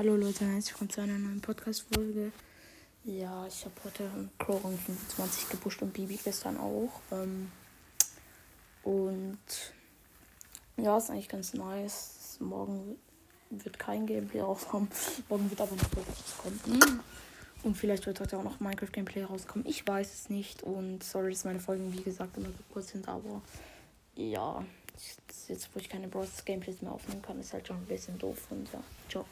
Hallo Leute, herzlich willkommen zu einer neuen Podcast-Folge. Ja, ich habe heute Crow 25 gepusht und Bibi gestern auch. Ähm, und ja, ist eigentlich ganz nice. Morgen wird kein Gameplay rauskommen. Morgen wird aber noch Roblox kommen. Hm. Und vielleicht wird heute auch noch Minecraft Gameplay rauskommen. Ich weiß es nicht. Und sorry, dass meine Folgen, wie gesagt, immer so kurz sind. Aber ja, jetzt, wo ich keine Bros Gameplays mehr aufnehmen kann, ist halt schon ein bisschen doof. Und ja, ciao.